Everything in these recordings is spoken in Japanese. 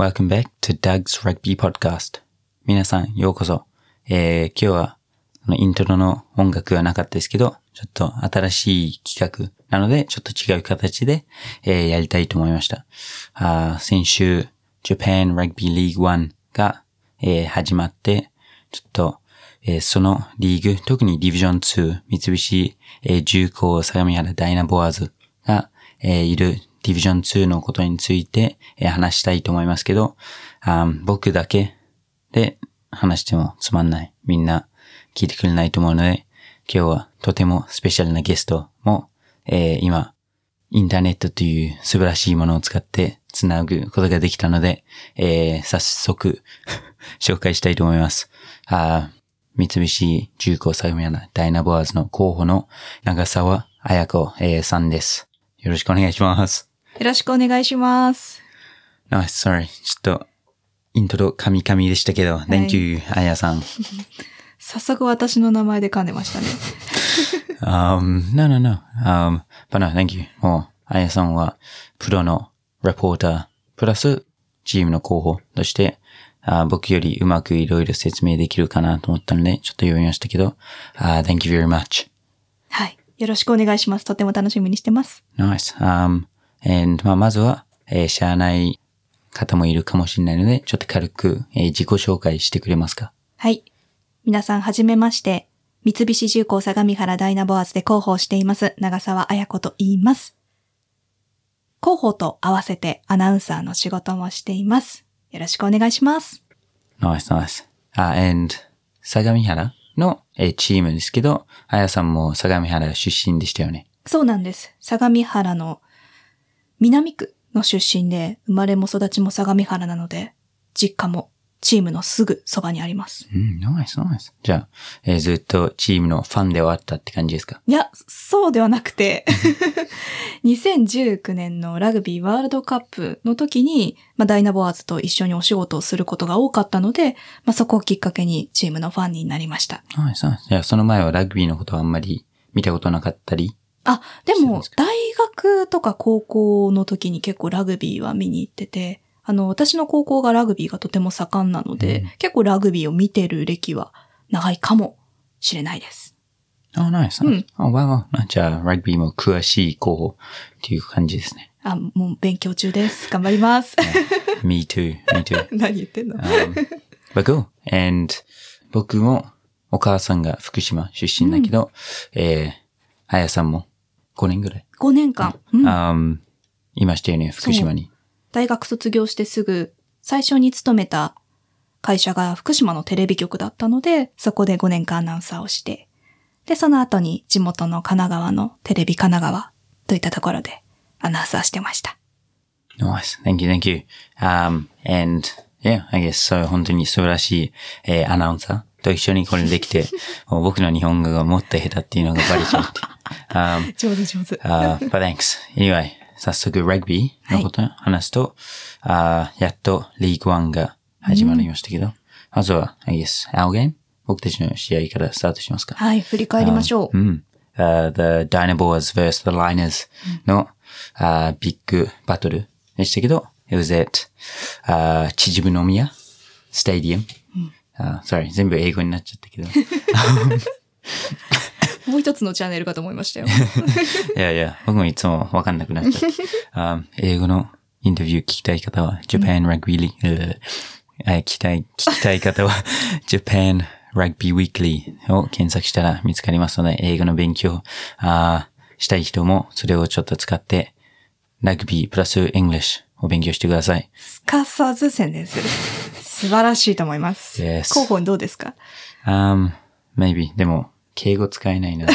Welcome back to Doug's Rugby Podcast. 皆さん、ようこそ。えー、今日は、のイントロの音楽はなかったですけど、ちょっと新しい企画なので、ちょっと違う形で、えー、やりたいと思いました。あ先週、Japan Rugby League 1が、えー、始まって、ちょっと、えー、そのリーグ、特にディビジョン2、三菱、えー、重工相模原ダイナボアーズが、えー、いるディビジョン2のことについて、え、話したいと思いますけど、あ僕だけで話してもつまんない。みんな聞いてくれないと思うので、今日はとてもスペシャルなゲストも、えー、今、インターネットという素晴らしいものを使ってつなぐことができたので、えー、早速 紹介したいと思います。あ三菱重工作務なダイナボアーズの候補の長沢彩子、えー、さんです。よろしくお願いします。よろしくお願いします。あ、sorry. ちょっと、イントロカミカミでしたけど、はい、Thank you, あやさん。早速私の名前で噛んでましたね。um, no, no, no. Um, but no, thank you. もう、あやさんは、プロのレポーター、プラス、チームの候補として、あ僕よりうまくいろいろ説明できるかなと思ったので、ちょっと読みましたけど、uh, thank you very much. はい。よろしくお願いします。とても楽しみにしてます。Nice. Um, and, まあ、まずは、えー、知らない方もいるかもしれないので、ちょっと軽く、えー、自己紹介してくれますか？はい。皆さん、はじめまして。三菱重工相模原ダイナボアーズで広報しています、長沢彩子と言います。広報と合わせてアナウンサーの仕事もしています。よろしくお願いします。Nice, nice. あ、and 相模原の、えチームですけど、あやさんも相模原出身でしたよね？そうなんです。相模原の南区の出身で、生まれも育ちも相模原なので、実家もチームのすぐそばにあります。うん、ナイスナイス。じゃあ、えー、ずっとチームのファンではあったって感じですか？いや、そうではなくて 2019年のラグビーワールドカップの時に、まあ、ダイナボアーズと一緒にお仕事をすることが多かったので、まあ、そこをきっかけにチームのファンになりました。ナイスナイス。いや、その前はラグビーのことはあんまり見たことなかったり？あ、でも、大学とか高校の時に結構ラグビーは見に行ってて、あの、私の高校がラグビーがとても盛んなので、うん、結構ラグビーを見てる歴は長いかもしれないです。あ、ナイス。うん。あ、わわ。じゃあ、ラグビーも詳しい候補っていう感じですね。あ、もう勉強中です。頑張ります。me too, me too. 何言ってんの、um, But go. And 僕もお母さんが福島出身だけど、うん、えー、あやさんも5年ぐらい。5年間。うん、um, いましたよね、福島に。大学卒業してすぐ、最初に勤めた会社が福島のテレビ局だったので、そこで5年間アナウンサーをして、で、その後に地元の神奈川のテレビ神奈川といったところでアナウンサーしてました。Nice. Thank you, thank you. Um, and yeah, I guess so 本当に素晴らしい、えー、アナウンサーと一緒にこれできて、僕の日本語がもっと下手っていうのがバレちゃって。Um, 上手上手。uh, but thanks. Anyway, 早速ラグビーのことを話すと、はい、あやっとリーグワンが始まりましたけど、うん、まずは、I guess, our game? 僕たちの試合からスタートしますか。はい、振り返りましょう。うん。Uh, the Dynaboars vs. the Liners の、うん、uh, ビッグバトルでしたけど、it was at、uh, 秩父宮スタジアム。Uh, sorry, 全部英語になっちゃったけど。もう一つのチャンネルかと思いましたよ。いやいや、僕もいつもわかんなくなっちゃう。英語のインタビュー聞きたい方は、Japan Rugby League、聞きたい、聞きたい方は、Japan Rugby Weekly を検索したら見つかりますので、英語の勉強あしたい人もそれをちょっと使って、ラグビープラス English を勉強してください。すかさず宣伝する。素晴らしいと思います。Yes. 候補どうですか ?Um, maybe. でも、敬語使えないので、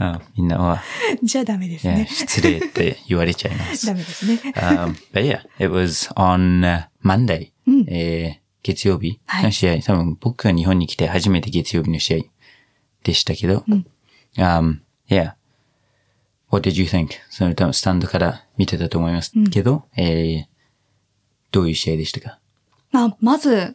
あみんなは。じゃあダメですね。失礼って言われちゃいます。ダメですね。um, but yeah, it was on Monday、うん、えー、月曜日の試合、はい、多分僕が日本に来て初めて月曜日の試合でしたけど、うん、um, yeah. What did you think? その多分スタンドから見てたと思いますけど、うん、えー、どういう試合でしたか？まあ、まず、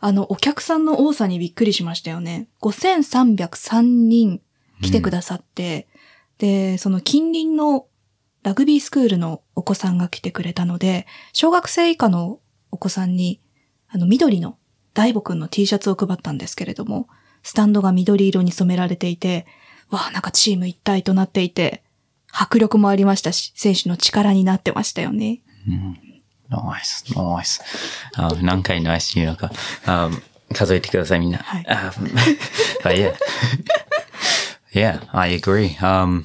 あの、お客さんの多さにびっくりしましたよね。5303人来てくださって、うん、で、その近隣のラグビースクールのお子さんが来てくれたので、小学生以下のお子さんに、あの、緑の大悟くんの T シャツを配ったんですけれども、スタンドが緑色に染められていて、わあ、なんかチーム一体となっていて、迫力もありましたし、選手の力になってましたよね。ナイス、ナイス。あ何回ナイス言うのか。あ数えてください、みんな。はいあ but yeah. yeah, I agree. Um,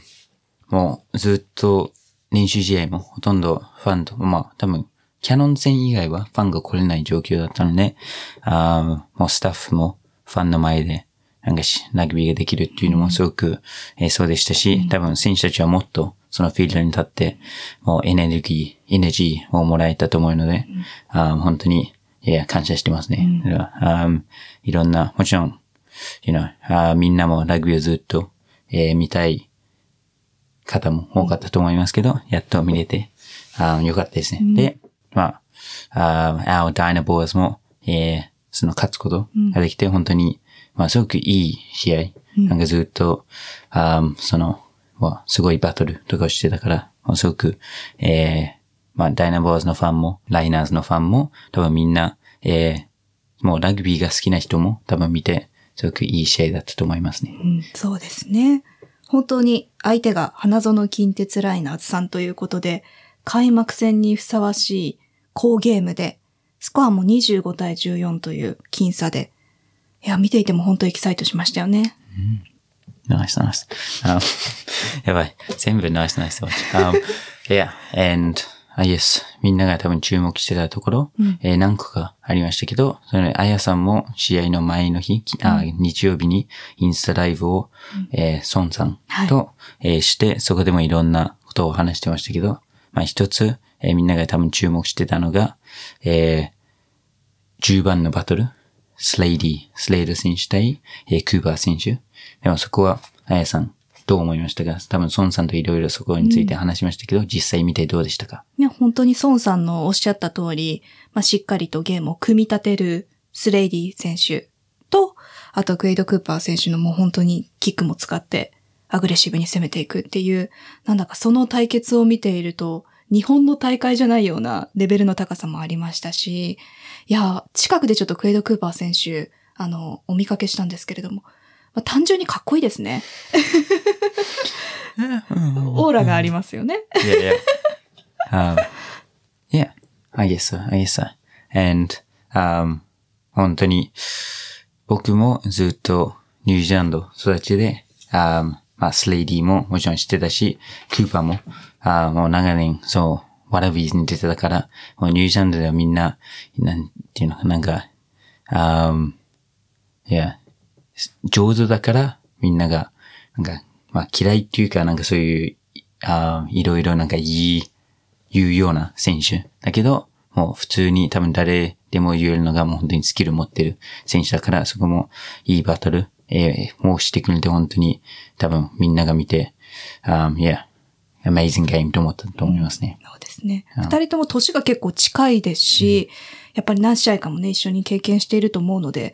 もうずっと練習試合もほとんどファンと、まあ多分、キャノン戦以外はファンが来れない状況だったので、あもうスタッフもファンの前でなんかし、ラグビーができるっていうのもすごく、えーそうでしたし、多分選手たちはもっとそのフィールドに立って、もうエネルギー、エネジーをもらえたと思うので、あー本当に、いや、感謝してますね。だからあーいろんな、もちろん、you know あーみんなもラグビーをずっと、えー見たい方も多かったと思いますけど、やっと見れて、あーよかったですね。で、まあ、あー、our Dynaboars も、えーその勝つことができて、本当に、まあ、すごくいい試合。なんかずっと、あーその、まあ、すごいバトルとかをしてたから、まあすごく、えーまあ、ダイナボーズのファンも、ライナーズのファンも、多分みんな、えーもうラグビーが好きな人も多分見て、すごくいい試合だったと思いますね。うん、そうですね。本当に相手が花園近鉄ライナーズさんということで、開幕戦にふさわしい好ゲームで、スコアも25対14という僅差で、いや、見ていても本当エキサイトしましたよね。ナイスナイス。Um, やばい。全部ナイスナイス。Um, yeah, and, guess, みんなが多分注目してたところ、えー何個かありましたけど、それ、あやさんも試合の前の日、きあ日曜日にインスタライブを、えー、ソンさんと、えーして、そこでもいろんなことを話してましたけど、まあ一つ、えーみんなが多分注目してたのが、えー10番のバトル、スレイディ、スレイド選手対、えークーバー選手。でもそこは、あやさん、どう思いましたか？多分、孫さんといろいろそこについて話しましたけど、実際見てどうでしたか？ね、本当に孫さんのおっしゃった通り、まあ、しっかりとゲームを組み立てるスレイディ選手と、あとクエイド・クーパー選手のもう本当にキックも使ってアグレッシブに攻めていくっていう、なんだかその対決を見ていると、日本の大会じゃないようなレベルの高さもありましたし、いや、近くでちょっとクエイド・クーパー選手、あの、お見かけしたんですけれども、まあ、単純にかっこいいですね。オーラがありますよね。Yeah, yeah. um, yeah, I guess so, I guess so. And, um, 本当に、僕もずっとニュージーランド育ちで、um, まあ、スレイディももちろん知ってたし、クーパーも、あもう長年、そう、ワラビーズに出てたから、もうニュージーランドではみんな、なんていうのかな、んか、um, いや、上手だから、みんなが、なんか、まあ嫌いっていうか、なんかそういう、あーいろいろなんか言い、言うような選手。だけど、もう普通に多分誰でも言えるのがもう本当にスキル持ってる選手だから、そこもいいバトル、えー、もうしてくれて本当に多分みんなが見て、um, yeah, amazing game と思ったと思いますね。そうですね。二人とも年が結構近いですし、やっぱり何試合かもね、一緒に経験していると思うので、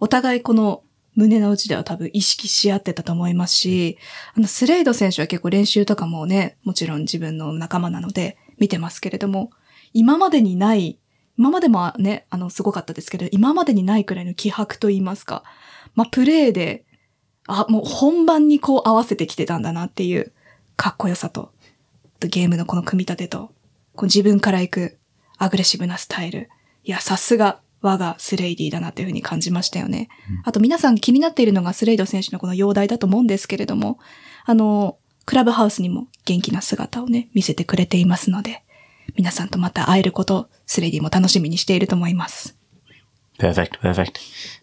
お互いこの胸の内では多分意識し合ってたと思いますし、あの、スレイド選手は結構練習とかもね、もちろん自分の仲間なので見てますけれども、今までにない、今までもね、あの、すごかったですけど、今までにないくらいの気迫と言いますか、まあ、プレーで、あ、もう本番にこう合わせてきてたんだなっていうかっこよさと、とゲームのこの組み立てと、こう自分から行くアグレッシブなスタイル。いや、さすが我がスレイディだなっていうふうに感じましたよね。あと皆さん気になっているのがスレイド選手のこの容体だと思うんですけれども、あの、クラブハウスにも元気な姿をね、見せてくれていますので、皆さんとまた会えること、スレイディも楽しみにしていると思います。Perfect, perfect.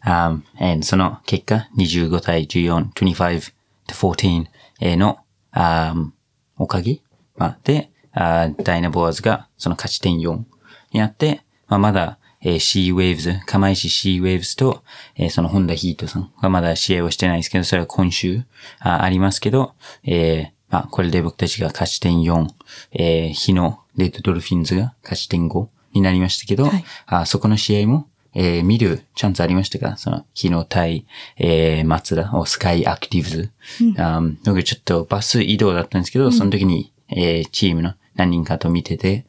Um, and その結果、25対14、25 to 14えーの、um, おかげ、まあ、で、あーダイナボーズがその勝ち点4になって、まあ、まだ、えー、シーウェーブズ、釜石シーウェーブズと、えーそのホンダヒートさんがまだ試合をしてないですけど、それは今週あありますけど、えーまあ、これで僕たちが勝ち点4、えー、日のレッドドルフィンズが勝ち点5になりましたけど、はい。あそこの試合も、えー見るチャンスありましたか？その、昨日対、えー、松田、おスカイアクティブズ。あ僕ちょっとバス移動だったんですけど、その時にえーチームの何人かと見てて、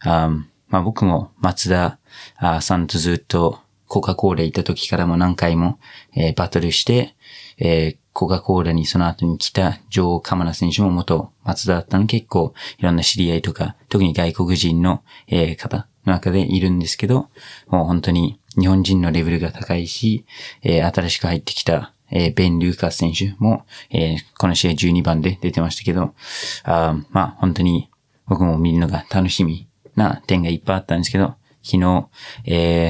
あまあ僕も松田あさんとずっとコカ・コーラいた時からも何回も、えーバトルして、えーコカ・コーラにその後に来たジョー・カマナ選手も元松田だったの結構いろんな知り合いとか、特に外国人の、えー方の中でいるんですけど、もう本当に日本人のレベルが高いし、えー新しく入ってきた、えーベン・ルーカス選手も、えーこの試合12番で出てましたけど、あまあ本当に僕も見るのが楽しみな点がいっぱいあったんですけど、昨日、え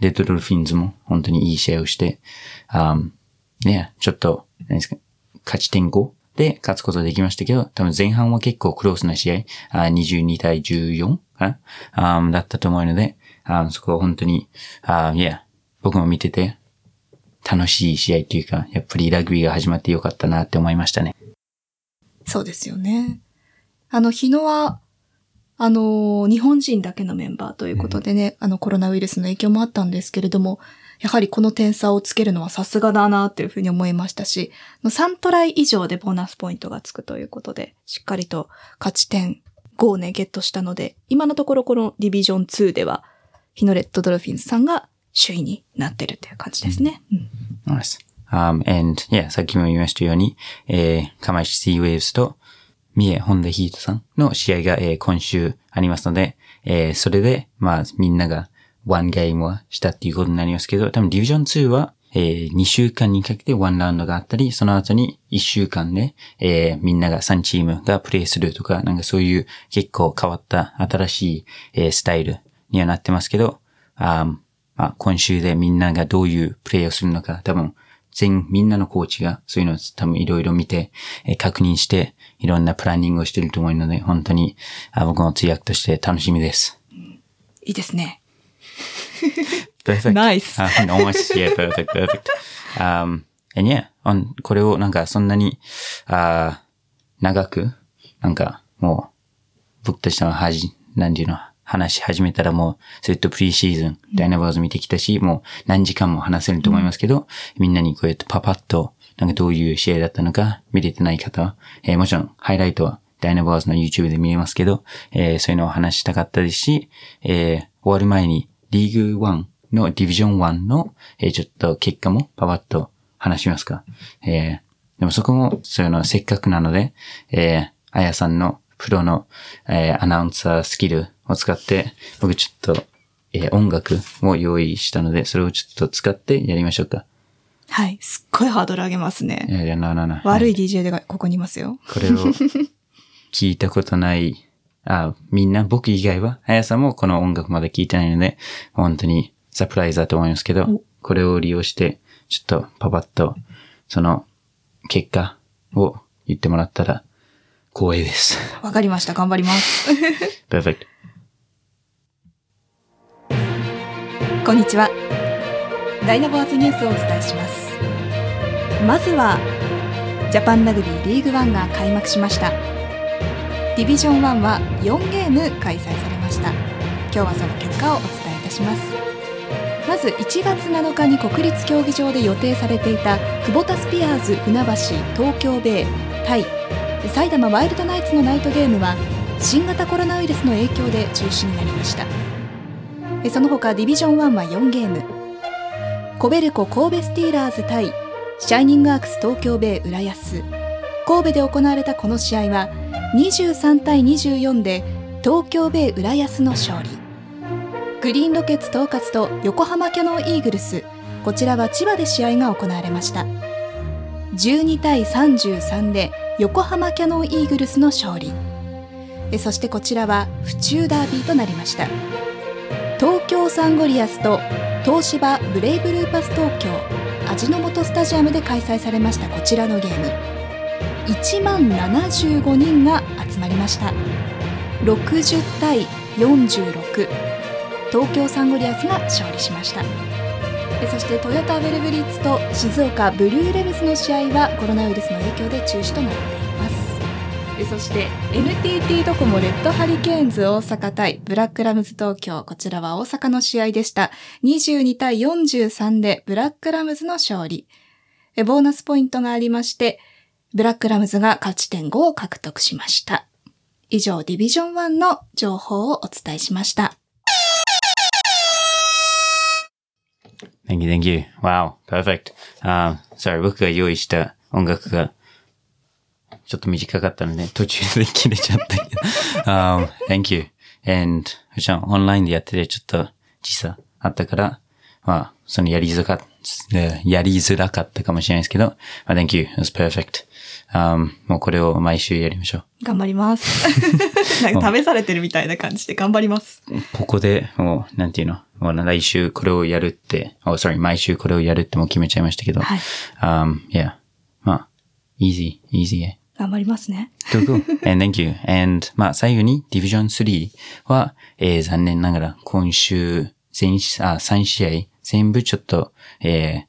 ー、レッドルフィンズも本当にいい試合をして、あね、ちょっと、何ですか、勝ち点5で勝つことできましたけど、多分前半は結構クロースな試合、あ22対14かな？あだったと思うので、あそこは本当に、あいや、僕も見てて、楽しい試合というか、やっぱりラグビーが始まってよかったなって思いましたね。そうですよね。あの、日野は、あの、日本人だけのメンバーということでね、あの、コロナウイルスの影響もあったんですけれども、やはりこの点差をつけるのはさすがだなっていうふうに思いましたし、3トライ以上でボーナスポイントがつくということで、しっかりと勝ち点5をね、ゲットしたので、今のところこのディビジョン2では、日野レッドドルフィンズさんが首位になってるっていう感じですね。うん Nice. Um, and, yeah, さっきも言いましたように、えー、釜石シーウェーブスと三重ホンダヒートさんの試合が、えー今週ありますので、えーそれで、まあ、みんながワンゲームはしたっていうことになりますけど、多分ディビジョン2は、えー2週間にかけてワンラウンドがあったり、その後に1週間で、えーみんなが3チームがプレイするとか、なんかそういう結構変わった新しい、えースタイルにはなってますけど、あーまあ、今週でみんながどういうプレイをするのか、多分、全、みんなのコーチがそういうのを多分いろいろ見て、えー確認して、いろんなプランニングをしていると思うので、本当に、あ僕の通訳として楽しみです。いいですね。Perfect. Nice. Um, almost, yeah, perfect, perfect. Um, and yeah, on, これをなんかそんなに、あー長く、なんかもう、僕たちのはじ、なんていうの、話し始めたらもう、ずっとプリシーズン、ダイナバーズ見てきたし、もう何時間も話せると思いますけど、みんなにこうやってパパッと、なんかどういう試合だったのか見れてない方は、えーもちろんハイライトはダイナバーズの YouTube で見れますけど、えーそういうのを話したかったですし、えー終わる前にリーグ1のディビジョン1の、えーちょっと結果もパパッと話しますか。えーでもそこも、そういうのせっかくなので、えー、あやさんのプロの、えーアナウンサースキルを使って、僕ちょっと、えー音楽を用意したので、それをちょっと使ってやりましょうか。はい。すっごいハードル上げますね。いやいや、ななな。悪いは DJ がここにいますよ。これを 聞いたことない、あ、みんな、僕以外は、あやさんもこの音楽まで聞いてないので、本当にサプライズだと思いますけどお、これを利用して、ちょっとパパッと、その、結果を言ってもらったら、光栄です。わかりました。頑張ります。Perfect. こんにちは。ダイナボーズニュースをお伝えします。まずは、ジャパンラグビーリーグワンが開幕しました。ディビジョン1は4ゲーム開催されました。今日はその結果をお伝えいたします。まず1月7日に国立競技場で予定されていたクボタスピアーズ船橋東京ベイ対埼玉ワイルドナイツのナイトゲームは新型コロナウイルスの影響で中止になりました。その他ディビジョン1は4ゲーム。コベルコ神戸スティーラーズ対シャイニングアークス東京ベイ浦安。神戸で行われたこの試合は23対24で東京ベイ浦安の勝利。グリーンロケッツ統括と横浜キャノンイーグルス。こちらは千葉で試合が行われました。12対33で横浜キャノンイーグルスの勝利。そしてこちらは府中ダービーとなりました。東京サンゴリアスと東芝ブレイブルーパス東京味の素スタジアムで開催されましたこちらのゲーム。1万75人が集まりました。60対46東京サンゴリアスが勝利しました。えそしてトヨタヴェルブリッツと静岡ブルーレヴズの試合はコロナウイルスの影響で中止となっています。そして NTT ドコモレッドハリケーンズ大阪対ブラックラムズ東京。こちらは大阪の試合でした。22対43でブラックラムズの勝利。ボーナスポイントがありまして、ブラックラムズが勝ち点5を獲得しました。以上、ディビジョン1の情報をお伝えしました。Thank you, thank you. Wow, perfect. Um, sorry, 僕が用意した音楽がちょっと短かったので途中で切れちゃったけど。um, thank you. And, ふちゃん、オンラインでやっててちょっと時差あったから、まあ、そのやりづらかった、やりづらかったかもしれないですけど、まあ、thank you. It was perfect. Um, もうこれを毎週やりましょう。頑張ります。なんか試されてるみたいな感じで頑張ります。ここで、もう、なんていうの、もう来週これをやるって、oh, sorry, 毎週これをやるってもう決めちゃいましたけど、はい um, yeah, まあ、easy, easy. 頑張りますね。And thank you. And, まあ、最後に Division 3は、えー残念ながら今週、全あ、3試合、全部ちょっと、えー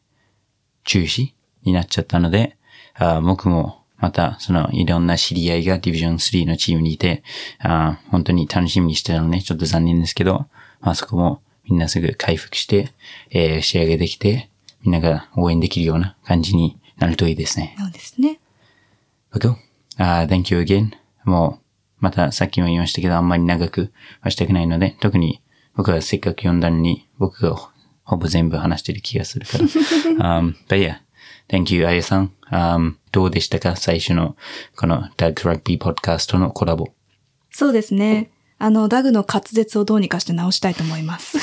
中止になっちゃったので、あ僕もまた、その、いろんな知り合いが Division 3のチームにいて、あ本当に楽しみにしてたので、ちょっと残念ですけど、まあそこもみんなすぐ回復して、えー仕上げできて、みんなが応援できるような感じになるといいですね。そうですね。Cool. Uh, thank you again. もう、またさっきも言いましたけど、あんまり長くはしたくないので、特に僕がせっかく読んだのに、僕がほぼ全部話してる気がするから。um, but yeah, thank you, あやさん。Um, どうでしたか？最初のこの Doug's Rugby Podcast とのコラボ。そうですね。あの、ダグの滑舌をどうにかして直したいと思います。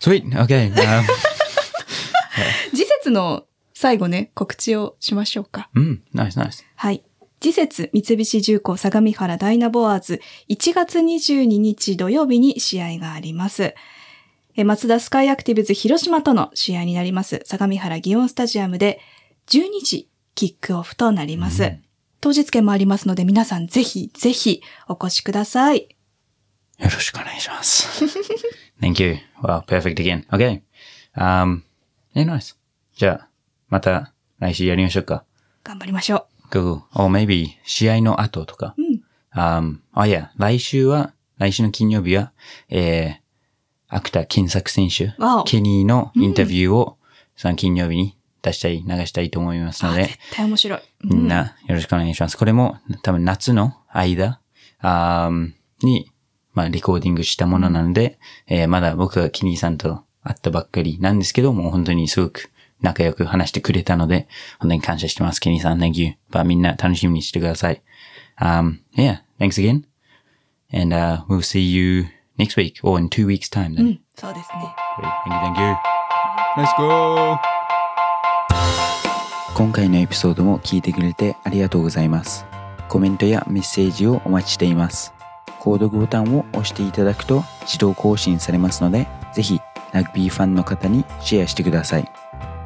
Sweet! Okay. Um, 次節の最後ね、告知をしましょうか。うん、nice, nice. はい。次節三菱重工相模原ダイナボアーズ1月22日土曜日に試合があります。え松田スカイアクティブズ広島との試合になります。相模原祇園スタジアムで12時キックオフとなります。当日券もありますので皆さんぜひぜひお越しください。よろしくお願いします。Thank you. Wow, perfect again. Okay. Um, yeah, nice. じゃあ、また来週やりましょうか。頑張りましょ Cool. Or maybe 試合の後とか。う。うん。Um, あ、いや、来週は、来週の金曜日は、えー、アクター検索選手ケニーのインタビューを、その金曜日に出したい、流したいと思いますのであ絶、対面白い。みんなよろしくお願いします。これも多分夏の間あーに、まあ、レコーディングしたものなので、えーまだ僕がキニーさんと会ったばっかりなんですけど、もう本当にすごく仲良く話してくれたので、本当に感謝してます。キニーさん、Thank you. まあみんな楽しみにしてください。Um, yeah, thanks again. And uh, we'll see you next week or in two weeks time う then. ん。そうですね。Great. Thank you, thank you. Let's go! 今回のエピソードも聞いてくれてありがとうございます。コメントやメッセージをお待ちしています。購読ボタンを押していただくと自動更新されますので、ぜひラグビーファンの方にシェアしてください。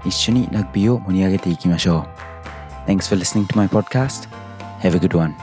一緒にラグビーを盛り上げていきましょう。Thanks for listening to my podcast. Have a good one.